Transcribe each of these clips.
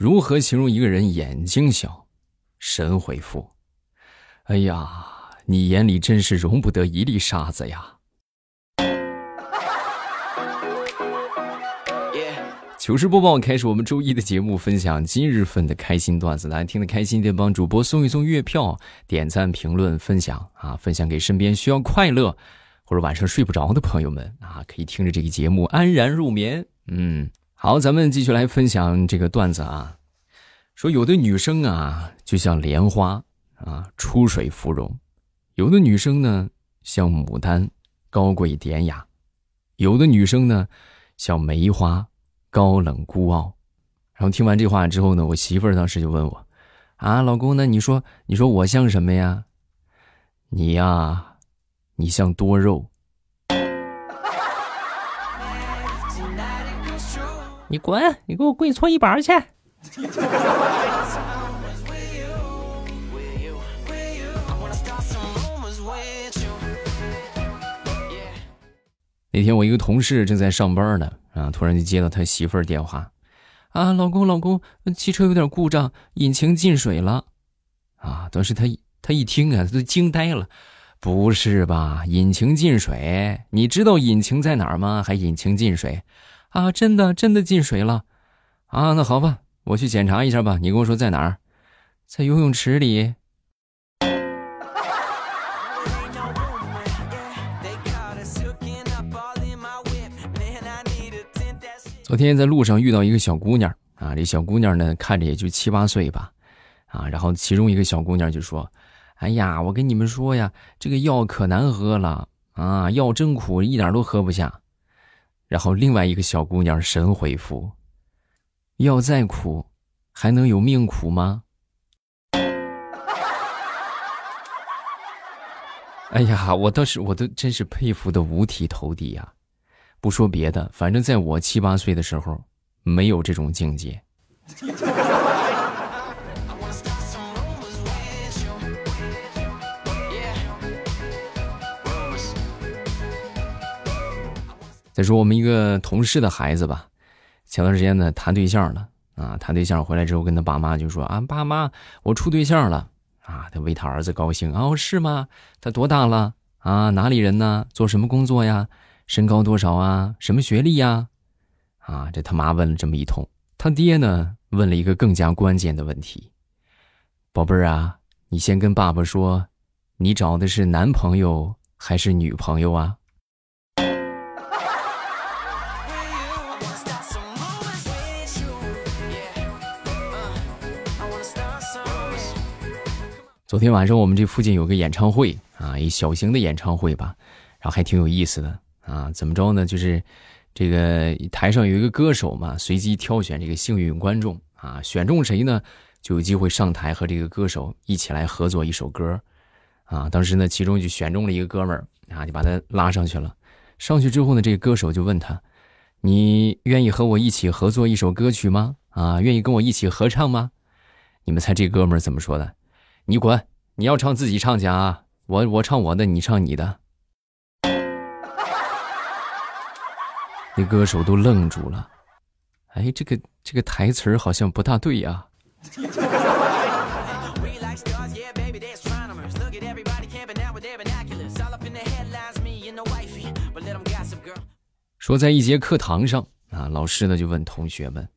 如何形容一个人眼睛小？神回复：哎呀，你眼里真是容不得一粒沙子呀！糗事播报开始，我们周一的节目分享今日份的开心段子，大家听得开心点，帮主播送一送月票，点赞、评论、分享啊，分享给身边需要快乐或者晚上睡不着的朋友们啊，可以听着这个节目安然入眠。嗯，好，咱们继续来分享这个段子啊，说有的女生啊就像莲花啊，出水芙蓉；有的女生呢像牡丹，高贵典雅；有的女生呢像梅花。高冷孤傲，然后听完这话之后呢，我媳妇儿当时就问我：“啊，老公，那你说，你说我像什么呀？你呀，你像多肉。你滚，你给我跪搓衣板去。”那天我一个同事正在上班呢。啊！突然就接到他媳妇儿电话，啊，老公，老公，汽车有点故障，引擎进水了。啊！当时他他一听啊，他都惊呆了，不是吧？引擎进水？你知道引擎在哪儿吗？还引擎进水？啊！真的真的进水了？啊！那好吧，我去检查一下吧。你跟我说在哪儿？在游泳池里。昨天在路上遇到一个小姑娘啊，这小姑娘呢看着也就七八岁吧，啊，然后其中一个小姑娘就说：“哎呀，我跟你们说呀，这个药可难喝了啊，药真苦，一点都喝不下。”然后另外一个小姑娘神回复：“要再苦，还能有命苦吗？” 哎呀，我倒是我都真是佩服的五体投地呀。不说别的，反正在我七八岁的时候，没有这种境界。再说我们一个同事的孩子吧，前段时间呢谈对象了啊，谈对象回来之后跟他爸妈就说啊，爸妈，我处对象了啊，他为他儿子高兴哦，是吗？他多大了啊？哪里人呢？做什么工作呀？身高多少啊？什么学历呀？啊，这他妈问了这么一通，他爹呢问了一个更加关键的问题：“宝贝儿啊，你先跟爸爸说，你找的是男朋友还是女朋友啊？”昨天晚上我们这附近有个演唱会啊，一小型的演唱会吧，然后还挺有意思的。啊，怎么着呢？就是这个台上有一个歌手嘛，随机挑选这个幸运观众啊，选中谁呢，就有机会上台和这个歌手一起来合作一首歌。啊，当时呢，其中就选中了一个哥们儿啊，就把他拉上去了。上去之后呢，这个歌手就问他：“你愿意和我一起合作一首歌曲吗？啊，愿意跟我一起合唱吗？”你们猜这哥们儿怎么说的？你滚！你要唱自己唱去啊，我我唱我的，你唱你的。那歌手都愣住了，哎，这个这个台词儿好像不大对呀。说在一节课堂上啊，老师呢就问同学们：“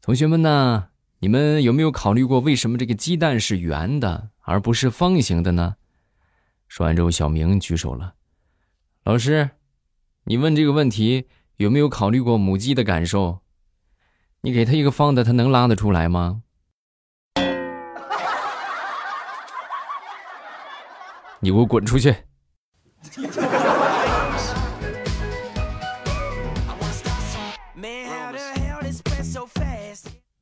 同学们呢，你们有没有考虑过为什么这个鸡蛋是圆的而不是方形的呢？”说完之后，小明举手了：“老师，你问这个问题。”有没有考虑过母鸡的感受？你给它一个方的，它能拉得出来吗？你给我滚出去！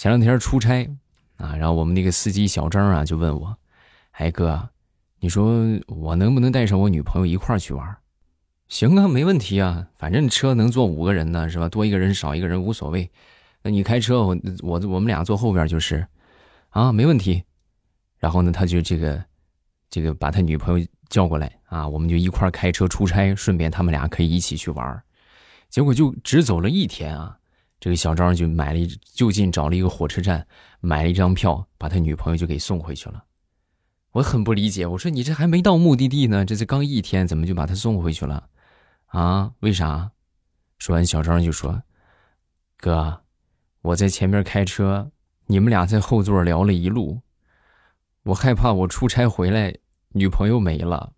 前两天出差啊，然后我们那个司机小张啊就问我：“哎哥，你说我能不能带上我女朋友一块儿去玩？”行啊，没问题啊，反正车能坐五个人呢，是吧？多一个人少一个人无所谓。那你开车，我我我们俩坐后边就是，啊，没问题。然后呢，他就这个，这个把他女朋友叫过来啊，我们就一块开车出差，顺便他们俩可以一起去玩。结果就只走了一天啊，这个小张就买了一就近找了一个火车站，买了一张票，把他女朋友就给送回去了。我很不理解，我说你这还没到目的地呢，这才刚一天，怎么就把他送回去了？啊？为啥？说完，小张就说：“哥，我在前面开车，你们俩在后座聊了一路，我害怕我出差回来女朋友没了。”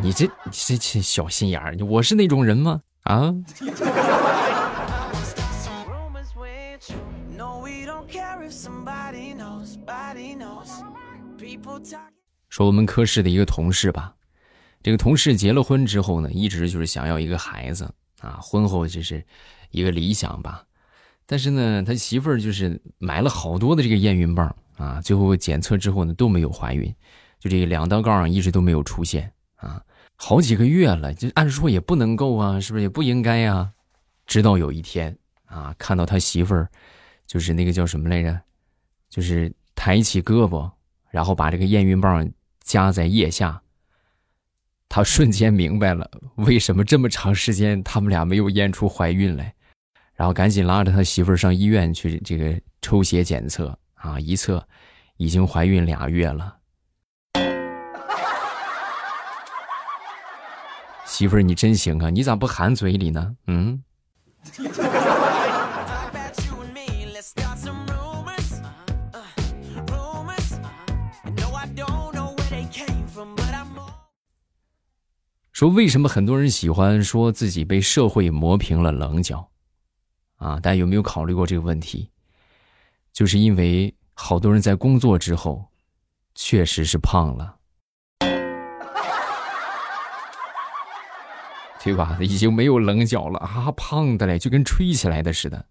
你这你这这小心眼儿，我是那种人吗？啊？说我们科室的一个同事吧，这个同事结了婚之后呢，一直就是想要一个孩子啊，婚后就是一个理想吧。但是呢，他媳妇儿就是买了好多的这个验孕棒啊，最后检测之后呢都没有怀孕，就这个两道杠一直都没有出现啊，好几个月了，就按说也不能够啊，是不是也不应该呀？直到有一天啊，看到他媳妇儿，就是那个叫什么来着，就是抬起胳膊，然后把这个验孕棒。夹在腋下，他瞬间明白了为什么这么长时间他们俩没有验出怀孕来，然后赶紧拉着他媳妇儿上医院去这个抽血检测啊，一测已经怀孕俩月了。媳妇儿你真行啊，你咋不含嘴里呢？嗯。说为什么很多人喜欢说自己被社会磨平了棱角，啊？大家有没有考虑过这个问题？就是因为好多人在工作之后，确实是胖了，对吧？已经没有棱角了啊，胖的嘞，就跟吹起来的似的。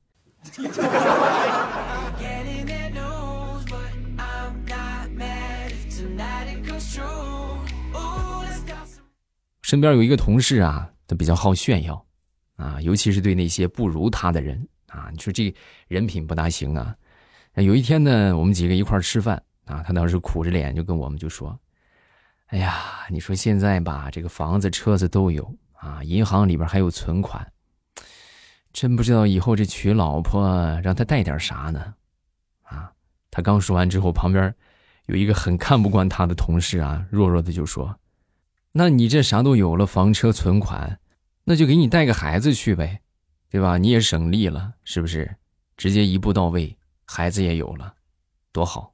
身边有一个同事啊，他比较好炫耀，啊，尤其是对那些不如他的人啊，你说这人品不大行啊。有一天呢，我们几个一块吃饭啊，他当时苦着脸就跟我们就说：“哎呀，你说现在吧，这个房子、车子都有啊，银行里边还有存款，真不知道以后这娶老婆让他带点啥呢？”啊，他刚说完之后，旁边有一个很看不惯他的同事啊，弱弱的就说。那你这啥都有了，房车存款，那就给你带个孩子去呗，对吧？你也省力了，是不是？直接一步到位，孩子也有了，多好。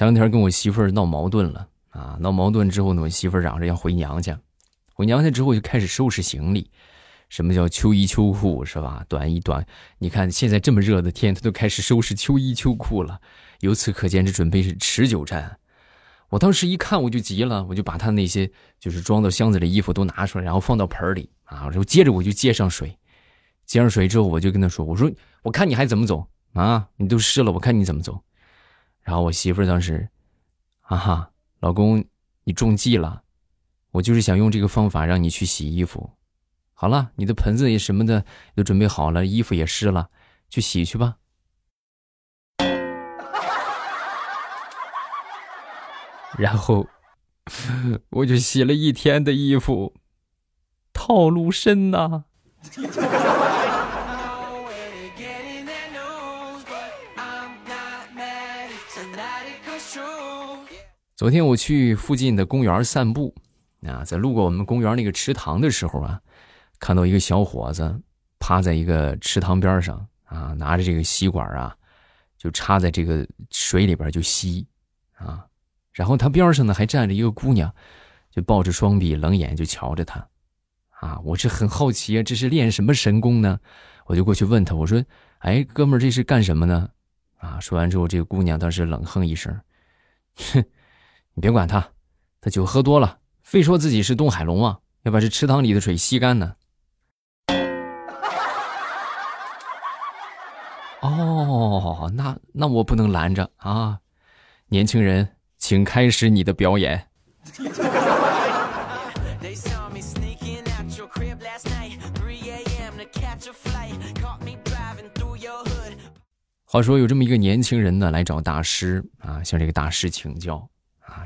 前两天跟我媳妇闹矛盾了啊！闹矛盾之后呢，我媳妇嚷着要回娘家，回娘家之后就开始收拾行李。什么叫秋衣秋裤是吧？短衣短，你看现在这么热的天，她都开始收拾秋衣秋裤了。由此可见，这准备是持久战。我当时一看，我就急了，我就把她那些就是装到箱子里衣服都拿出来，然后放到盆里啊。然后接着我就接上水，接上水之后，我就跟她说：“我说，我看你还怎么走啊？你都湿了，我看你怎么走。”然后我媳妇儿当时，哈哈，老公，你中计了，我就是想用这个方法让你去洗衣服。好了，你的盆子也什么的都准备好了，衣服也湿了，去洗去吧。然后我就洗了一天的衣服，套路深呐。昨天我去附近的公园散步，啊，在路过我们公园那个池塘的时候啊。看到一个小伙子趴在一个池塘边上啊，拿着这个吸管啊，就插在这个水里边就吸啊，然后他边上呢还站着一个姑娘，就抱着双臂冷眼就瞧着他啊。我是很好奇啊，这是练什么神功呢？我就过去问他，我说：“哎，哥们儿，这是干什么呢？”啊，说完之后，这个姑娘当时冷哼一声：“哼，你别管他，他酒喝多了，非说自己是东海龙王，要把这池塘里的水吸干呢。”哦，那那我不能拦着啊！年轻人，请开始你的表演。话说有这么一个年轻人呢，来找大师啊，向这个大师请教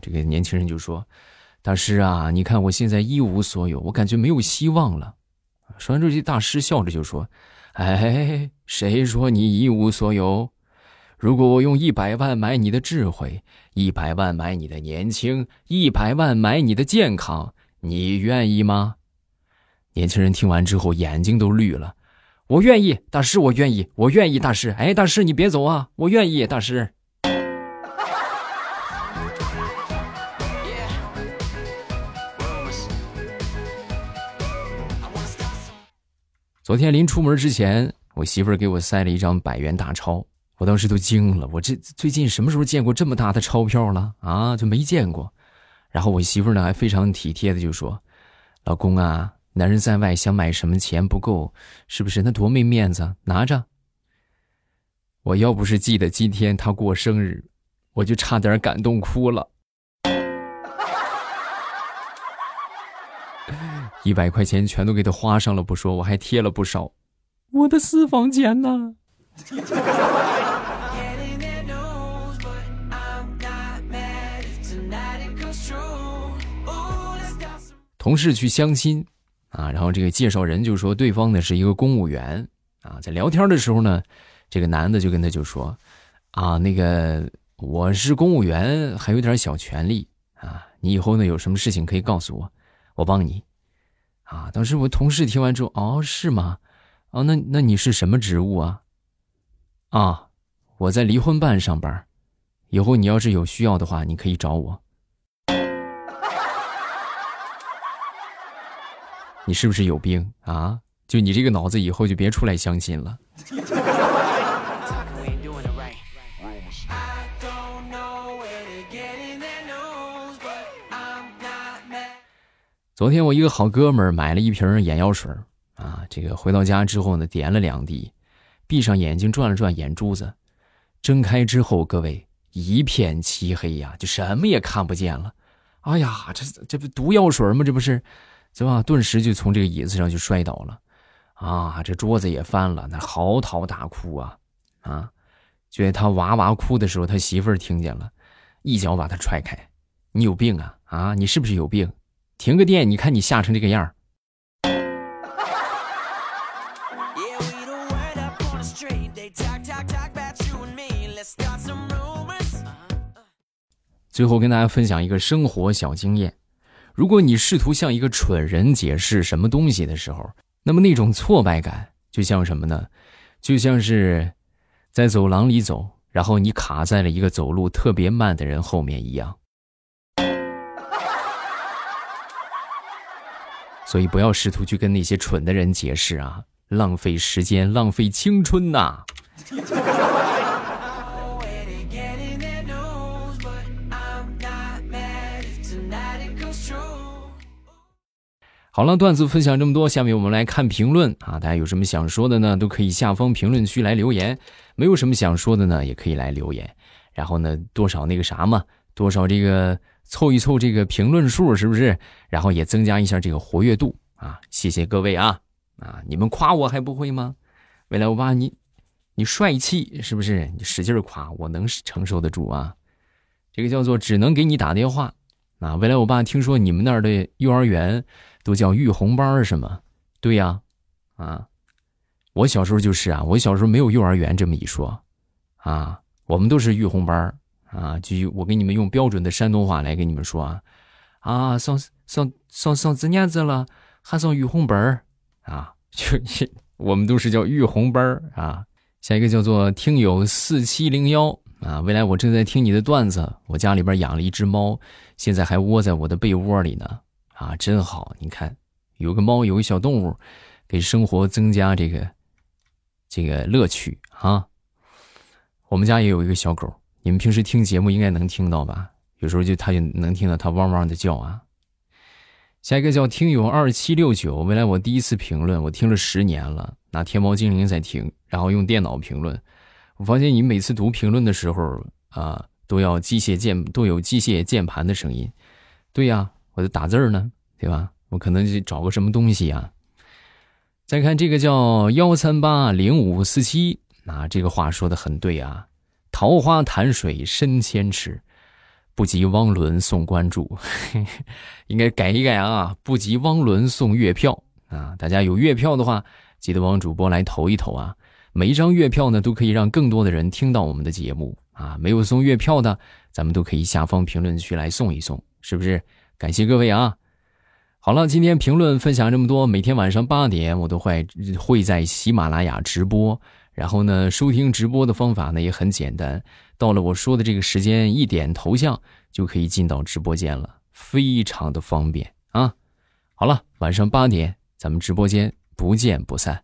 这个年轻人就说：“大师啊，你看我现在一无所有，我感觉没有希望了。”说完之后，这大师笑着就说：“哎，谁说你一无所有？如果我用一百万买你的智慧，一百万买你的年轻，一百万买你的健康，你愿意吗？”年轻人听完之后，眼睛都绿了。我愿意，大师，我愿意，我愿意，大师。哎，大师，你别走啊！我愿意，大师。昨天临出门之前，我媳妇儿给我塞了一张百元大钞，我当时都惊了。我这最近什么时候见过这么大的钞票了啊？就没见过。然后我媳妇儿呢还非常体贴的就说：“老公啊。”男人在外想买什么钱不够，是不是？那多没面子！拿着。我要不是记得今天他过生日，我就差点感动哭了。一百块钱全都给他花上了不说，我还贴了不少。我的私房钱呢？同事去相亲。啊，然后这个介绍人就说对方呢是一个公务员啊，在聊天的时候呢，这个男的就跟他就说，啊，那个我是公务员，还有点小权利啊，你以后呢有什么事情可以告诉我，我帮你。啊，当时我同事听完之后，哦，是吗？哦，那那你是什么职务啊？啊，我在离婚办上班，以后你要是有需要的话，你可以找我。你是不是有病啊？就你这个脑子，以后就别出来相亲了。昨天我一个好哥们儿买了一瓶眼药水啊，这个回到家之后呢，点了两滴，闭上眼睛转了转眼珠子，睁开之后，各位一片漆黑呀，就什么也看不见了。哎呀，这这不毒药水吗？这不是。是吧？顿时就从这个椅子上就摔倒了，啊，这桌子也翻了，那嚎啕大哭啊，啊！就在他哇哇哭的时候，他媳妇儿听见了，一脚把他踹开。你有病啊？啊，你是不是有病？停个电，你看你吓成这个样儿最后跟大家分享一个生活小经验。如果你试图向一个蠢人解释什么东西的时候，那么那种挫败感就像什么呢？就像是在走廊里走，然后你卡在了一个走路特别慢的人后面一样。所以不要试图去跟那些蠢的人解释啊，浪费时间，浪费青春呐。好了，段子分享这么多，下面我们来看评论啊！大家有什么想说的呢？都可以下方评论区来留言。没有什么想说的呢，也可以来留言。然后呢，多少那个啥嘛，多少这个凑一凑这个评论数，是不是？然后也增加一下这个活跃度啊！谢谢各位啊啊！你们夸我还不会吗？未来我爸，你你帅气是不是？你使劲夸，我能承受得住啊！这个叫做只能给你打电话啊！未来我爸，听说你们那儿的幼儿园。都叫育红班是吗？对呀，啊，我小时候就是啊，我小时候没有幼儿园这么一说，啊，我们都是育红班啊，就我给你们用标准的山东话来跟你们说啊，啊，上上上上几年子了，还上育红班啊，就 我们都是叫育红班啊。下一个叫做听友四七零幺啊，未来我正在听你的段子，我家里边养了一只猫，现在还窝在我的被窝里呢。啊，真好！你看，有个猫，有个小动物，给生活增加这个这个乐趣啊。我们家也有一个小狗，你们平时听节目应该能听到吧？有时候就它就能听到它汪汪的叫啊。下一个叫听友二七六九，未来我第一次评论，我听了十年了，拿天猫精灵在听，然后用电脑评论。我发现你每次读评论的时候啊，都要机械键，都有机械键盘的声音。对呀。我在打字呢，对吧？我可能就找个什么东西啊。再看这个叫幺三八零五四七啊，这个话说的很对啊，桃花潭水深千尺，不及汪伦送关注，应该改一改啊，不及汪伦送月票啊。大家有月票的话，记得帮主播来投一投啊。每一张月票呢，都可以让更多的人听到我们的节目啊。没有送月票的，咱们都可以下方评论区来送一送，是不是？感谢各位啊。好了，今天评论分享这么多。每天晚上八点，我都会会在喜马拉雅直播。然后呢，收听直播的方法呢也很简单，到了我说的这个时间，一点头像就可以进到直播间了，非常的方便啊。好了，晚上八点，咱们直播间不见不散。